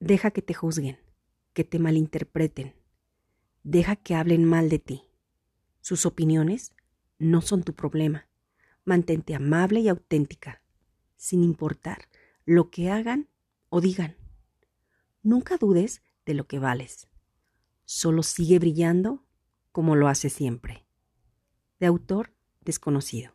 Deja que te juzguen, que te malinterpreten. Deja que hablen mal de ti. Sus opiniones no son tu problema. Mantente amable y auténtica, sin importar lo que hagan o digan. Nunca dudes de lo que vales. Solo sigue brillando como lo hace siempre. De autor desconocido.